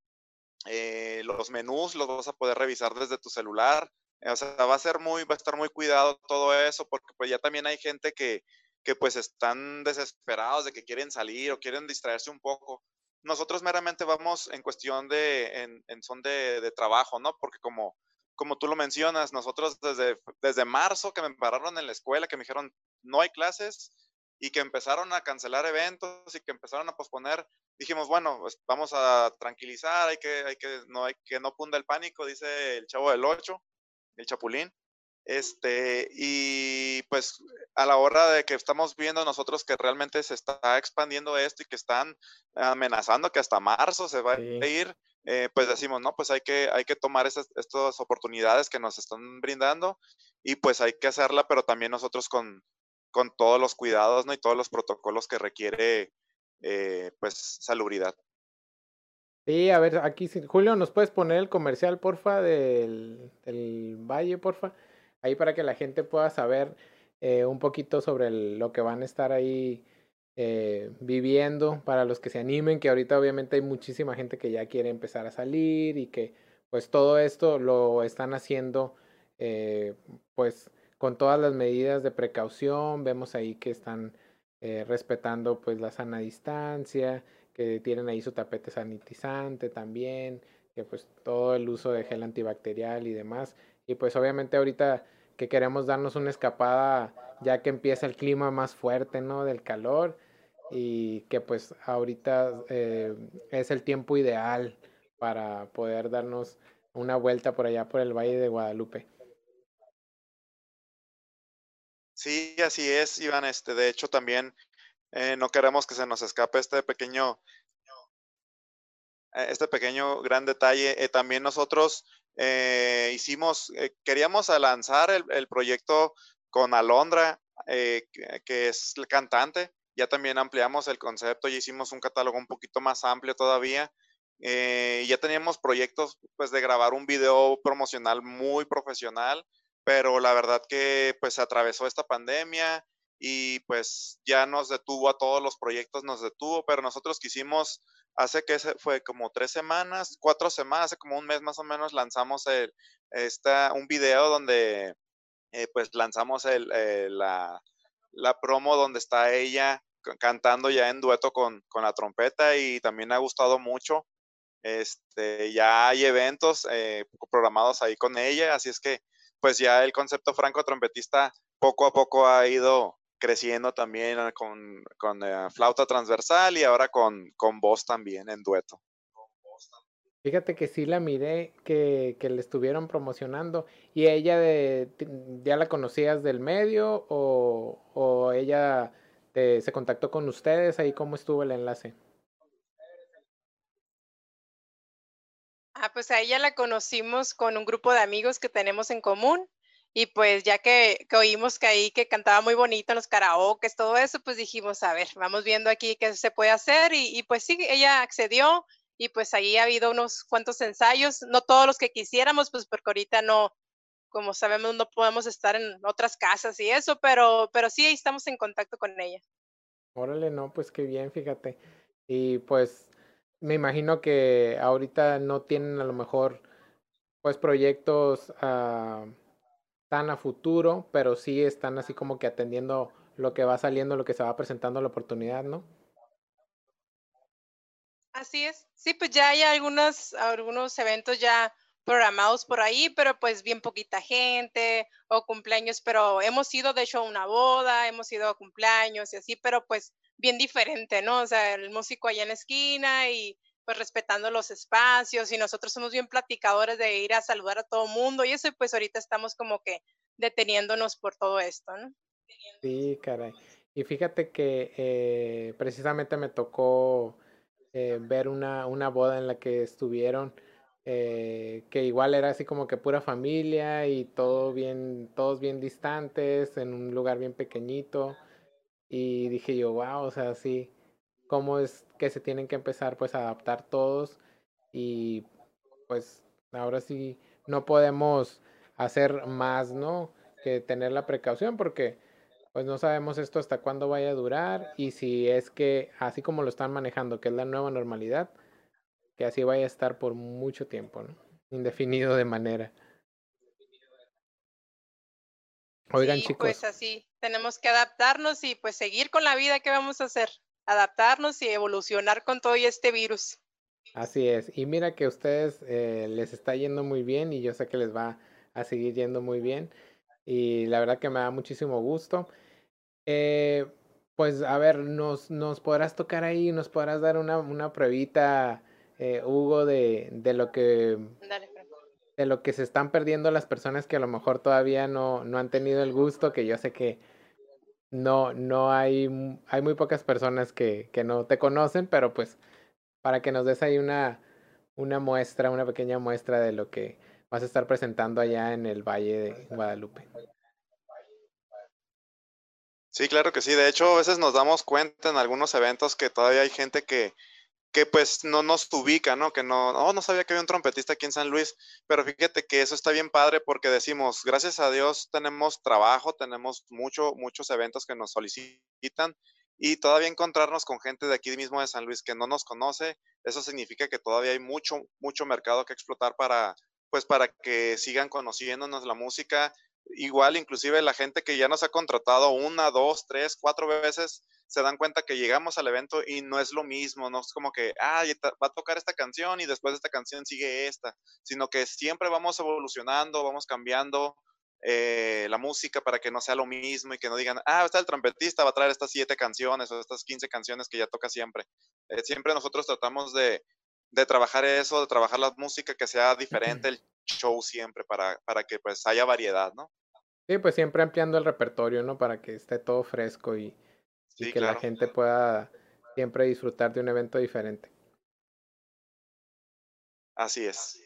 los menús los vas a poder revisar desde tu celular, o sea, va a ser muy, va a estar muy cuidado todo eso, porque pues ya también hay gente que, que pues están desesperados de que quieren salir o quieren distraerse un poco. Nosotros meramente vamos en cuestión de, en, son de, trabajo, ¿no? Porque como, como tú lo mencionas, nosotros desde, desde marzo que me pararon en la escuela, que me dijeron no hay clases y que empezaron a cancelar eventos y que empezaron a posponer, dijimos, bueno, pues vamos a tranquilizar, hay que, hay que, no, hay que no punda el pánico, dice el chavo del 8, el chapulín. Este, y pues a la hora de que estamos viendo nosotros que realmente se está expandiendo esto y que están amenazando que hasta marzo se va a ir, eh, pues decimos, no, pues hay que, hay que tomar esas, estas oportunidades que nos están brindando y pues hay que hacerla, pero también nosotros con, con todos los cuidados ¿no? y todos los protocolos que requiere eh, pues salubridad.
Sí, a ver, aquí Julio, ¿nos puedes poner el comercial, porfa, del, del Valle, porfa? Ahí para que la gente pueda saber eh, un poquito sobre lo que van a estar ahí eh, viviendo, para los que se animen, que ahorita obviamente hay muchísima gente que ya quiere empezar a salir y que pues todo esto lo están haciendo eh, pues con todas las medidas de precaución, vemos ahí que están respetando pues la sana distancia, que tienen ahí su tapete sanitizante también, que pues todo el uso de gel antibacterial y demás. Y pues obviamente ahorita que queremos darnos una escapada ya que empieza el clima más fuerte, ¿no? Del calor y que pues ahorita eh, es el tiempo ideal para poder darnos una vuelta por allá por el Valle de Guadalupe.
Sí, así es, Iván. Este, de hecho, también eh, no queremos que se nos escape este pequeño, eh, este pequeño gran detalle. También nosotros hicimos, queríamos lanzar el, proyecto con Alondra, que, es el cantante. Ya también ampliamos el concepto y hicimos un catálogo un poquito más amplio todavía. ya teníamos proyectos pues de grabar un video promocional muy profesional, pero la verdad que pues se atravesó esta pandemia, y pues ya nos detuvo a todos los proyectos, nos detuvo, pero nosotros quisimos, hace que fue como tres semanas, cuatro semanas, hace como un mes más o menos, lanzamos el, esta, un video donde eh, pues lanzamos el, eh, la, la, promo donde está ella cantando ya en dueto con, con, la trompeta y también ha gustado mucho. Este, ya hay eventos eh, programados ahí con ella, así es que pues ya el concepto franco trompetista poco a poco ha ido creciendo también ah, con, con eh, flauta transversal y ahora con, con voz también en dueto.
Fíjate que sí la miré, que, que le estuvieron promocionando. ¿Y ella de, ya la conocías del medio o, o ella se contactó con ustedes? ¿Ahí cómo estuvo el enlace?
Ah, pues a ella la conocimos con un grupo de amigos que tenemos en común y pues ya que, oímos que ahí que cantaba muy bonito en los karaoke, todo eso, pues dijimos, a ver, vamos viendo aquí qué se puede hacer. Y, pues sí, ella accedió y pues ahí ha habido unos cuantos ensayos, no todos los que quisiéramos, pues porque ahorita no, como sabemos, no podemos estar en otras casas y eso, pero, pero sí, estamos en contacto con ella.
Órale, no, pues qué bien, fíjate. Y pues me imagino que ahorita no tienen a lo mejor pues proyectos... Uh tan a futuro, pero sí están así como que atendiendo lo que va saliendo, lo que se va presentando la oportunidad, ¿no?
Así es. Sí, pues ya hay algunos, algunos eventos ya programados por ahí, pero pues bien poquita gente o cumpleaños, pero hemos ido de hecho a una boda, hemos ido a cumpleaños y así, pero pues bien diferente, ¿no? O sea, el músico allá en la esquina y pues respetando los espacios y nosotros somos bien platicadores de ir a saludar a todo mundo y eso, pues ahorita estamos como que deteniéndonos por todo esto, ¿no?
Sí, caray. Y fíjate que eh, precisamente me tocó eh, ver una, una boda en la que estuvieron, eh, que igual era así como que pura familia y todo bien, todos bien distantes, en un lugar bien pequeñito. Y dije yo, wow, o sea, sí, cómo es que se tienen que empezar pues a adaptar todos y pues ahora sí no podemos hacer más, ¿no? Que tener la precaución porque pues no sabemos esto hasta cuándo vaya a durar y si es que así como lo están manejando, que es la nueva normalidad, que así vaya a estar por mucho tiempo, ¿no? Indefinido de manera.
Oigan, chicos. Pues así, tenemos que adaptarnos y pues seguir con la vida que vamos a hacer adaptarnos y evolucionar con todo este virus.
Así es. Y mira que a ustedes eh, les está yendo muy bien y yo sé que les va a seguir yendo muy bien. Y la verdad que me da muchísimo gusto. Eh, pues a ver, nos, nos podrás tocar ahí, nos podrás dar una, una pruebita, eh, Hugo, de, de lo que... de lo que se están perdiendo las personas que a lo mejor todavía no, no han tenido el gusto, que yo sé que, no, no hay, hay muy pocas personas que, que no te conocen, pero pues para que nos des ahí una, una muestra, una pequeña muestra de lo que vas a estar presentando allá en el Valle de Guadalupe.
Sí, claro que sí. De hecho, a veces nos damos cuenta en algunos eventos que todavía hay gente que, que pues no nos ubica, ¿no? Que no, oh, no sabía que había un trompetista aquí en San Luis, pero fíjate que eso está bien padre porque decimos, gracias a Dios tenemos trabajo, tenemos mucho, muchos eventos que nos solicitan y todavía encontrarnos con gente de aquí mismo de San Luis que no nos conoce, eso significa que todavía hay mucho, mucho mercado que explotar para, pues para que sigan conociéndonos la música. Igual, inclusive la gente que ya nos ha contratado una, dos, tres, cuatro veces, se dan cuenta que llegamos al evento y no es lo mismo, no es como que, ah, va a tocar esta canción y después de esta canción sigue esta, sino que siempre vamos evolucionando, vamos cambiando eh, la música para que no sea lo mismo y que no digan, ah, está el trompetista, va a traer estas siete canciones o estas quince canciones que ya toca siempre. Eh, siempre nosotros tratamos de, de, trabajar eso, de trabajar la música que sea diferente el show siempre para, para que pues haya variedad, ¿no?
Sí, pues siempre ampliando el repertorio, ¿no? Para que esté todo fresco y, y que la gente pueda siempre disfrutar de un evento diferente.
Así es.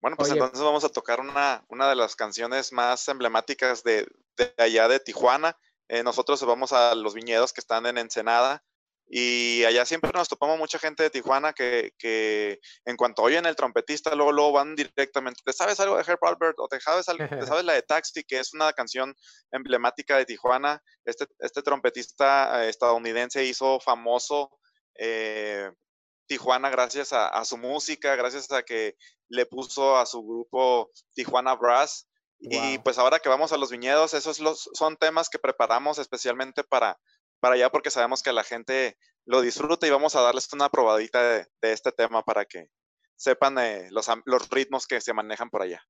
Bueno, pues entonces vamos a tocar una, una de las canciones más emblemáticas de, de allá de Tijuana. Eh, nosotros vamos a los viñedos que están en Ensenada y allá siempre nos topamos mucha gente de Tijuana que, que en cuanto oyen el trompetista, luego, luego van directamente, ¿te sabes algo de Herb Albert? ¿O te sabes, algo, te sabes la de Taxi, que es una canción emblemática de Tijuana? Este, este trompetista eh, estadounidense hizo famoso eh, Tijuana gracias a, a, su música, gracias a que le puso a su grupo Tijuana Brass. Y pues ahora que vamos a los viñedos, esos los, son temas que preparamos especialmente para, para allá porque sabemos que la gente lo disfruta y vamos a darles una probadita de, este tema para que sepan eh, los, los, ritmos que se manejan por allá.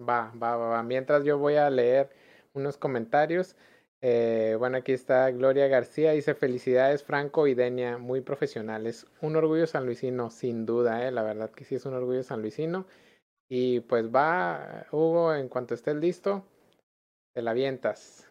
Va, va, va, Mientras yo voy a leer unos comentarios. Eh, bueno, aquí está Gloria García, dice felicidades Franco y Denia, muy profesionales. Un orgullo sanluisino, sin duda, eh, la verdad que sí es un orgullo sanluisino. Y pues va, Hugo, en cuanto estés listo, te la avientas.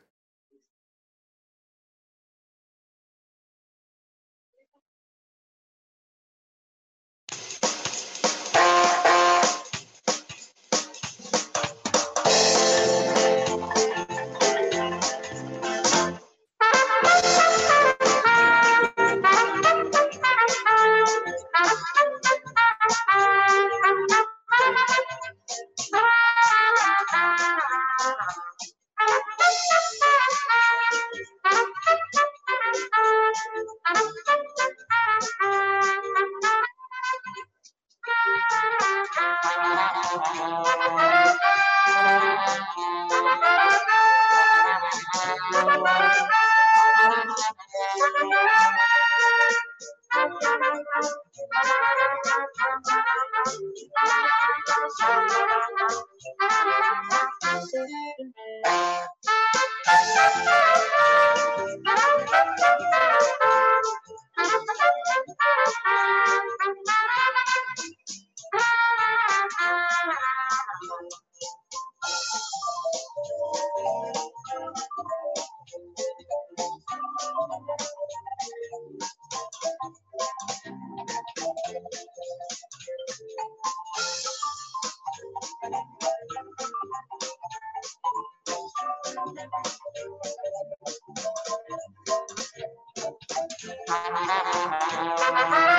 Thank you.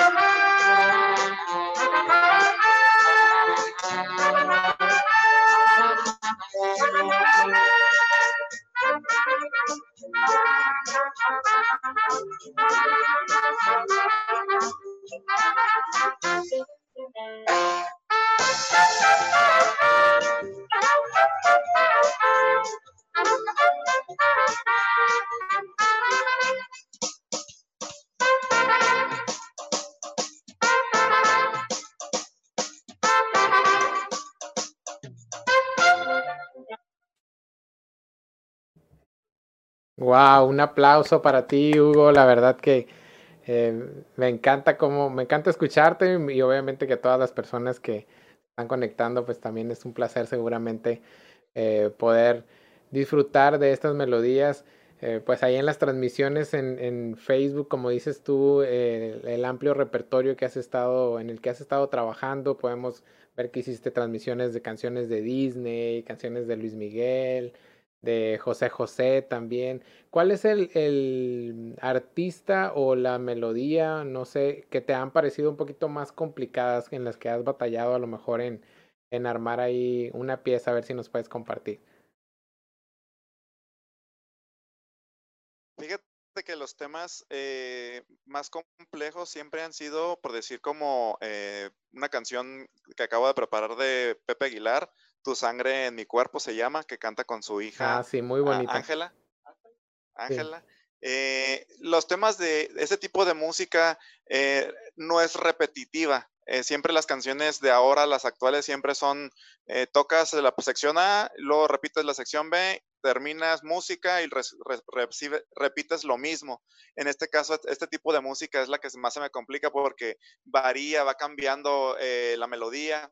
Un aplauso para ti, Hugo. La verdad que eh, me encanta como, me encanta escucharte y obviamente que todas las personas que están conectando, pues también es un placer seguramente eh, poder disfrutar de estas melodías. Eh, pues ahí en las transmisiones en, en Facebook, como dices tú, el amplio repertorio que has estado, en el que has estado trabajando, podemos ver que hiciste transmisiones de canciones de Disney, canciones de Luis Miguel, de José José también. ¿Cuál es el, el, artista o la melodía, no sé, que te han parecido un poquito más complicadas en las que has batallado a lo mejor en, en armar ahí una pieza? A ver si nos puedes compartir.
Fíjate que los temas eh, más complejos siempre han sido, por decir, como eh, una canción que acabo de preparar de Pepe Aguilar, Tu sangre en mi cuerpo se llama, que canta con su hija.
Ah, sí, muy bonita.
Ángela. Ángela. Eh, los temas de ese tipo de música no es repetitiva. siempre las canciones de ahora, las actuales, siempre son, tocas la sección A, luego repites la sección B terminas música y repites lo mismo. En este caso, este tipo de música es la que más se me complica porque varía, va cambiando eh, la melodía.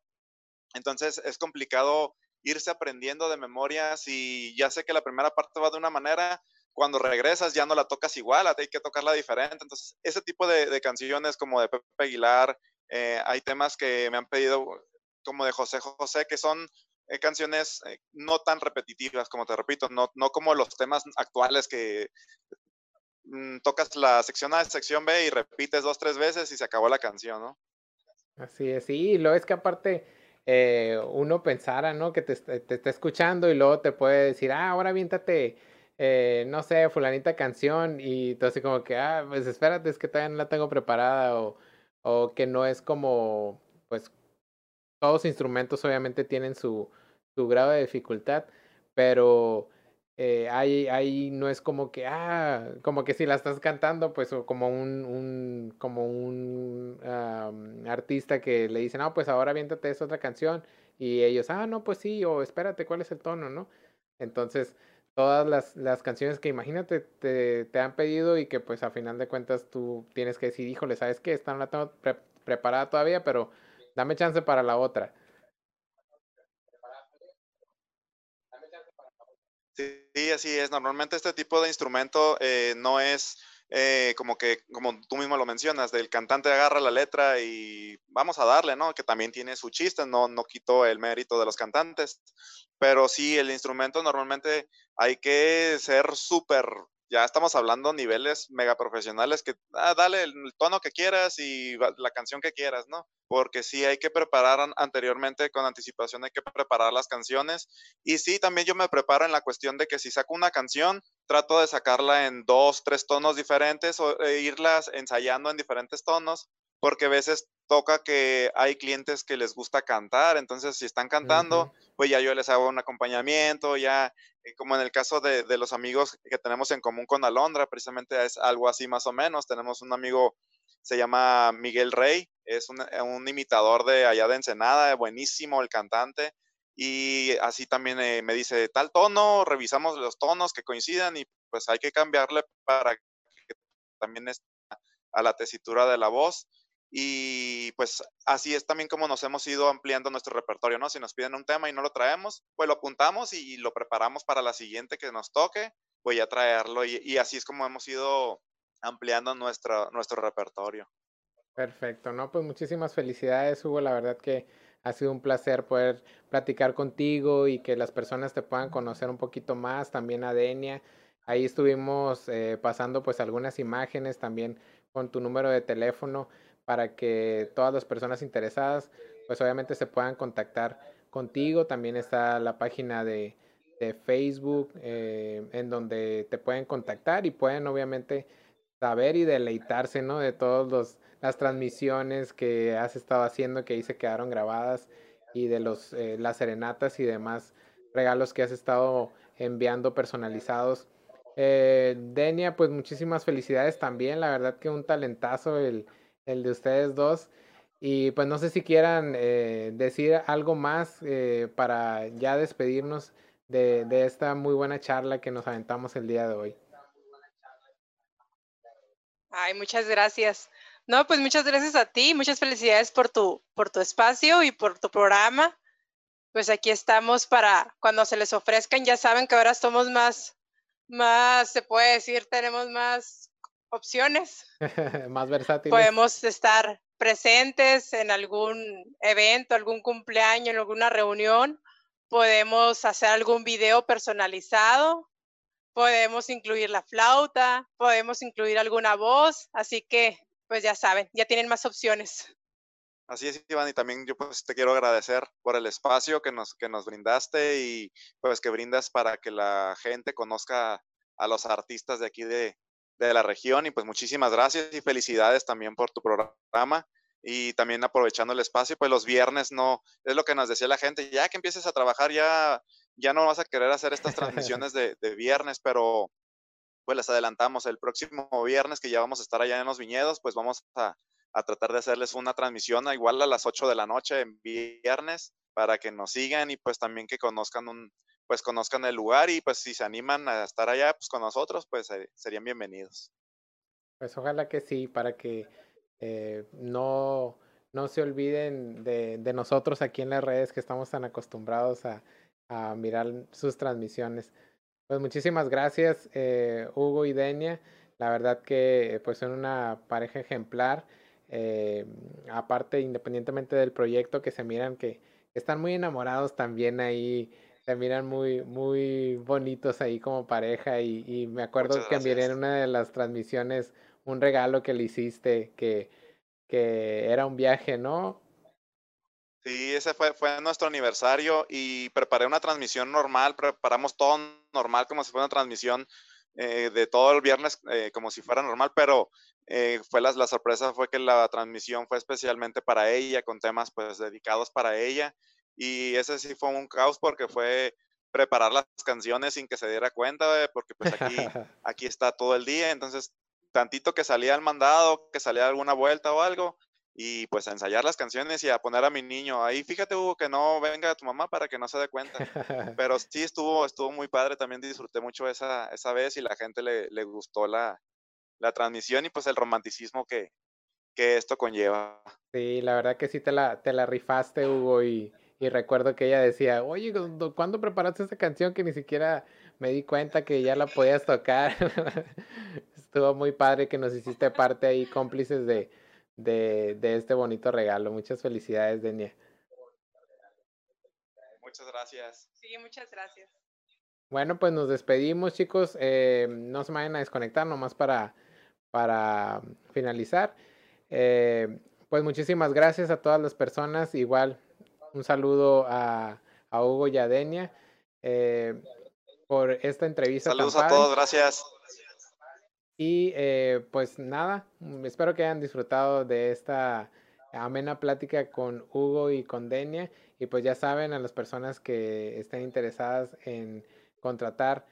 Entonces es complicado irse aprendiendo de memoria. Si ya sé que la primera parte va de una manera, cuando regresas ya no la tocas igual, hay que tocarla diferente. Entonces, ese tipo de, canciones como de Pepe Aguilar, eh, hay temas que me han pedido como de José José, que son eh, canciones eh, no tan repetitivas, como te repito, no, no como los temas actuales que mm, tocas la sección A, sección B y repites dos, tres veces y se acabó la canción, ¿no?
Así es, sí, lo es que aparte eh, uno pensara, ¿no? Que te, te, está escuchando y luego te puede decir, ah, ahora viéntate, no sé, fulanita canción y tú así como que, ah, pues espérate, es que todavía no la tengo preparada o, o que no es como, pues todos instrumentos obviamente tienen su, su grado de dificultad, pero eh, ahí, ahí no es como que, ah, como que si la estás cantando, pues como un, un como un artista que le dice, no, pues ahora viéntate esa otra canción, y ellos, ah, no, pues sí, o espérate, ¿cuál es el tono, no? Entonces, todas las, las canciones que imagínate te, te, han pedido y que pues a final de cuentas tú tienes que decir, híjole, ¿sabes qué? Esta no la tengo preparada todavía, pero dame chance para la otra.
Sí, así es. Normalmente este tipo de instrumento eh, no es eh, como que, como tú mismo lo mencionas, del cantante agarra la letra y vamos a darle, ¿no? Que también tiene su chiste, no, no quito el mérito de los cantantes, pero sí, el instrumento normalmente hay que ser súper ya estamos hablando niveles mega profesionales que ah, dale el, tono que quieras y la canción que quieras, ¿no? Porque sí hay que preparar anteriormente con anticipación, hay que preparar las canciones. Y sí, también yo me preparo en la cuestión de que si saco una canción, trato de sacarla en dos, tres tonos diferentes o e irlas ensayando en diferentes tonos, porque a veces toca que hay clientes que les gusta cantar, entonces si están cantando, pues ya yo les hago un acompañamiento, ya eh, como en el caso de, los amigos que tenemos en común con Alondra, precisamente es algo así más o menos. Tenemos un amigo, se llama Miguel Rey, es un, eh, imitador de allá de Ensenada, buenísimo el cantante. Y así también eh, me dice, tal tono, revisamos los tonos que coincidan y pues hay que cambiarle para que también esté a la tesitura de la voz. Y pues así es también como nos hemos ido ampliando nuestro repertorio, ¿no? Si nos piden un tema y no lo traemos, pues lo apuntamos y lo preparamos para la siguiente que nos toque, pues ya traerlo. Y, así es como hemos ido ampliando nuestro, nuestro repertorio.
Perfecto, ¿no? Pues muchísimas felicidades, Hugo. La verdad que ha sido un placer poder platicar contigo y que las personas te puedan conocer un poquito más, también a Denia. Ahí estuvimos eh, pasando pues algunas imágenes también con tu número de teléfono para que todas las personas interesadas, pues obviamente se puedan contactar contigo. También está la página de, Facebook eh, en donde te pueden contactar y pueden obviamente saber y deleitarse, ¿no? De todas las transmisiones que has estado haciendo, que ahí se quedaron grabadas y de los, eh, las serenatas y demás regalos que has estado enviando personalizados. Eh, Denia, pues muchísimas felicidades también, la verdad que un talentazo el, el de ustedes dos. Y pues no sé si quieran eh, decir algo más eh, para ya despedirnos de, de, esta muy buena charla que nos aventamos el día de hoy.
Ay, muchas gracias. No, pues muchas gracias a ti, muchas felicidades por tu, por tu espacio y por tu programa. Pues aquí estamos para cuando se les ofrezcan, ya saben que ahora somos más, más, se puede decir, tenemos más opciones.
Más versátiles.
Podemos estar presentes en algún evento, algún cumpleaños, en alguna reunión, podemos hacer algún video personalizado, podemos incluir la flauta, podemos incluir alguna voz, así que pues ya saben, ya tienen más opciones.
Así es, Iván, y también yo pues te quiero agradecer por el espacio que nos, que nos brindaste y pues que brindas para que la gente conozca a los artistas de aquí de, de la región y pues muchísimas gracias y felicidades también por tu programa y también aprovechando el espacio, pues los viernes no, es lo que nos decía la gente, ya que empieces a trabajar ya, ya no vas a querer hacer estas transmisiones de, de viernes, pero pues les adelantamos el próximo viernes que ya vamos a estar allá en los viñedos, pues vamos a, a tratar de hacerles una transmisión igual a las 8 de la noche en viernes para que nos sigan y pues también que conozcan un pues conozcan el lugar y pues si se animan a estar allá pues con nosotros pues serían bienvenidos.
Pues ojalá que sí, para que eh, no, no se olviden de, nosotros aquí en las redes que estamos tan acostumbrados a, a mirar sus transmisiones. Pues muchísimas gracias eh, Hugo y Denia. La verdad que pues son una pareja ejemplar. Eh, aparte, independientemente del proyecto, que se miran que están muy enamorados también ahí, se miran muy, muy bonitos ahí como pareja y, y me acuerdo que miré en una de las transmisiones un regalo que le hiciste que, que era un viaje, ¿no?
Sí, ese fue, fue nuestro aniversario y preparé una transmisión normal, preparamos todo normal como si fuera una transmisión eh, de todo el viernes eh, como si fuera normal, pero eh, fue la, la, sorpresa fue que la transmisión fue especialmente para ella, con temas pues dedicados para ella. Y ese sí fue un caos porque fue preparar las canciones sin que se diera cuenta, porque pues aquí, aquí está todo el día. Entonces, tantito que salía el mandado, que salía alguna vuelta o algo, y pues a ensayar las canciones y a poner a mi niño ahí. Fíjate, Hugo, que no venga tu mamá para que no se dé cuenta. Pero sí estuvo, estuvo muy padre, también disfruté mucho esa, esa vez y la gente le, le gustó la, la transmisión y pues el romanticismo que, que esto conlleva.
Sí, la verdad que sí te la, te la rifaste, Hugo, y, y recuerdo que ella decía, oye, ¿cuándo preparaste esta canción que ni siquiera me di cuenta que ya la podías tocar? Estuvo muy padre que nos hiciste parte ahí, cómplices de, de, de este bonito regalo. Muchas felicidades, Denia.
Muchas gracias.
Sí, muchas gracias.
Bueno, pues nos despedimos, chicos. Eh, no se vayan a desconectar nomás para para finalizar. Eh, pues muchísimas gracias a todas las personas. Igual un saludo a, a Hugo y a Denia eh, por esta entrevista.
Saludos a todos, gracias.
Y eh, pues nada, espero que hayan disfrutado de esta amena plática con Hugo y con Denia. Y pues ya saben, a las personas que estén interesadas en contratar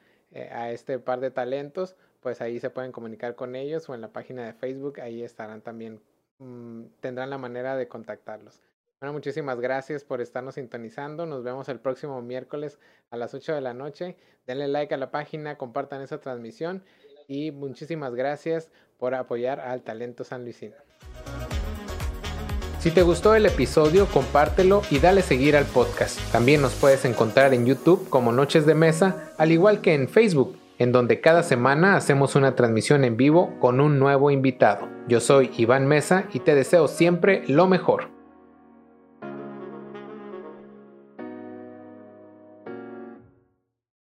a este par de talentos, pues ahí se pueden comunicar con ellos o en la página de Facebook, ahí estarán también, mmm, tendrán la manera de contactarlos. Bueno, muchísimas gracias por estarnos sintonizando. Nos vemos el próximo miércoles a las 8 de la noche. Denle like a la página, compartan esa transmisión y muchísimas gracias por apoyar al talento San Luisino. Si te gustó el episodio, compártelo y dale seguir al podcast. También nos puedes encontrar en YouTube como Noches de Mesa, al igual que en Facebook en donde cada semana hacemos una transmisión en vivo con un nuevo invitado. Yo soy Iván Mesa y te deseo siempre lo mejor.